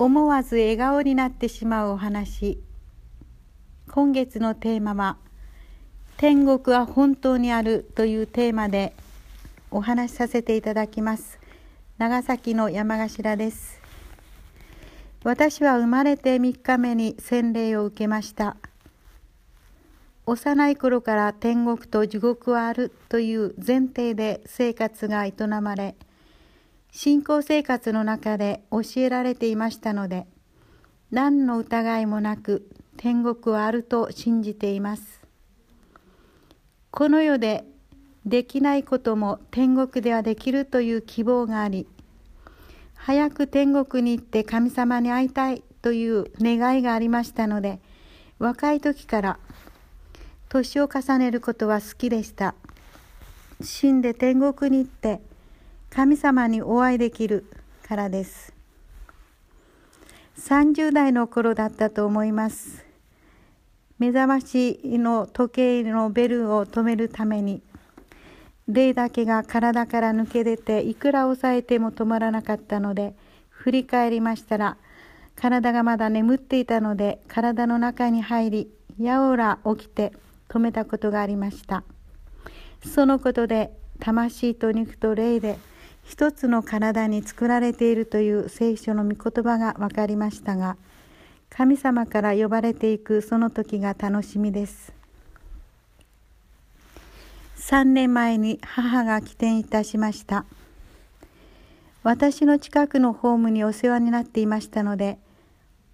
思わず笑顔になってしまうお話。今月のテーマは「天国は本当にある」というテーマでお話しさせていただきます。長崎の山頭です。私は生まれて3日目に洗礼を受けました。幼い頃から天国と地獄はあるという前提で生活が営まれ信仰生活の中で教えられていましたので何の疑いもなく天国はあると信じています。この世でできないことも天国ではできるという希望があり早く天国に行って神様に会いたいという願いがありましたので若い時から年を重ねることは好きでした。死んで天国に行って神様にお会いできるからです。30代の頃だったと思います。目覚ましの時計のベルを止めるために霊だけが体から抜け出ていくら抑えても止まらなかったので振り返りましたら体がまだ眠っていたので体の中に入りやおら起きて止めたことがありました。そのことで魂と肉と霊で一つの体に作られているという聖書の御言葉が分かりましたが神様から呼ばれていくその時が楽しみです3年前に母が起点いたしました私の近くのホームにお世話になっていましたので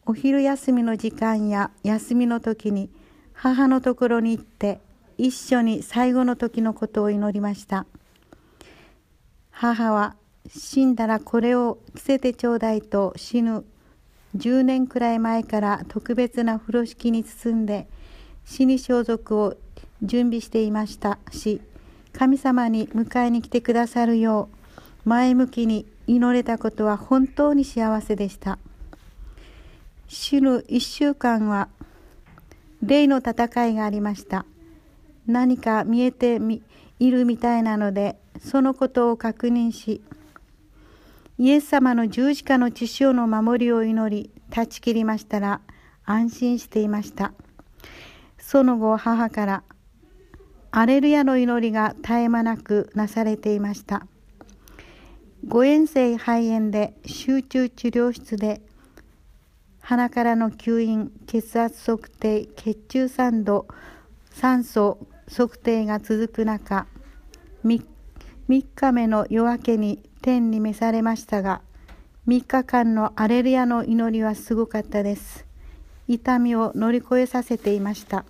お昼休みの時間や休みの時に母のところに行って一緒に最後の時のことを祈りました。母は死んだらこれを着せてちょうだいと死ぬ10年くらい前から特別な風呂敷に包んで死に装束を準備していました。し神様に迎えに来てくださるよう前向きに祈れたことは本当に幸せでした。死ぬ1週間は霊の戦いがありました。何か見えているみたいなのでそのことを確認しイエス様の十字架の血潮の守りを祈り断ち切りましたら安心していました。その後母からアレルヤの祈りが絶え間なくなされていました。誤嚥性肺炎で集中治療室で鼻からの吸引血圧測定血中酸度酸素測定が続く中3 3日目の夜明けに天に召されましたが3日間のアレルヤの祈りはすごかったです。痛みを乗り越えさせていました。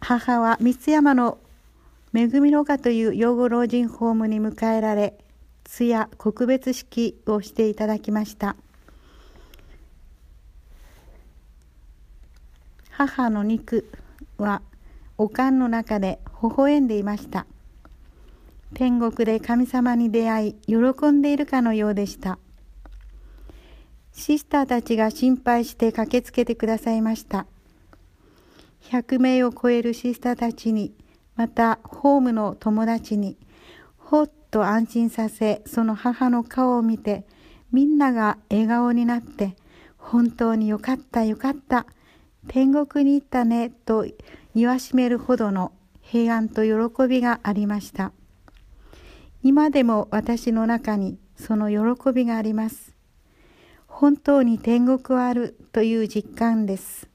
母は三山の恵みの丘という養護老人ホームに迎えられ通夜告別式をしていただきました。母の肉はおかんの中で微笑んでいました。天国で神様に出会い喜んでいるかのようでした。シスターたちが心配して駆けつけてくださいました。100名を超えるシスターたちにまたホームの友達にほっと安心させその母の顔を見てみんなが笑顔になって本当によかったよかった。天国に行ったねと言わしめるほどの平安と喜びがありました。今でも私の中にその喜びがあります。本当に天国はあるという実感です。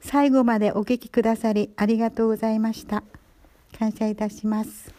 最後までお聞きくださりありがとうございました。感謝いたします。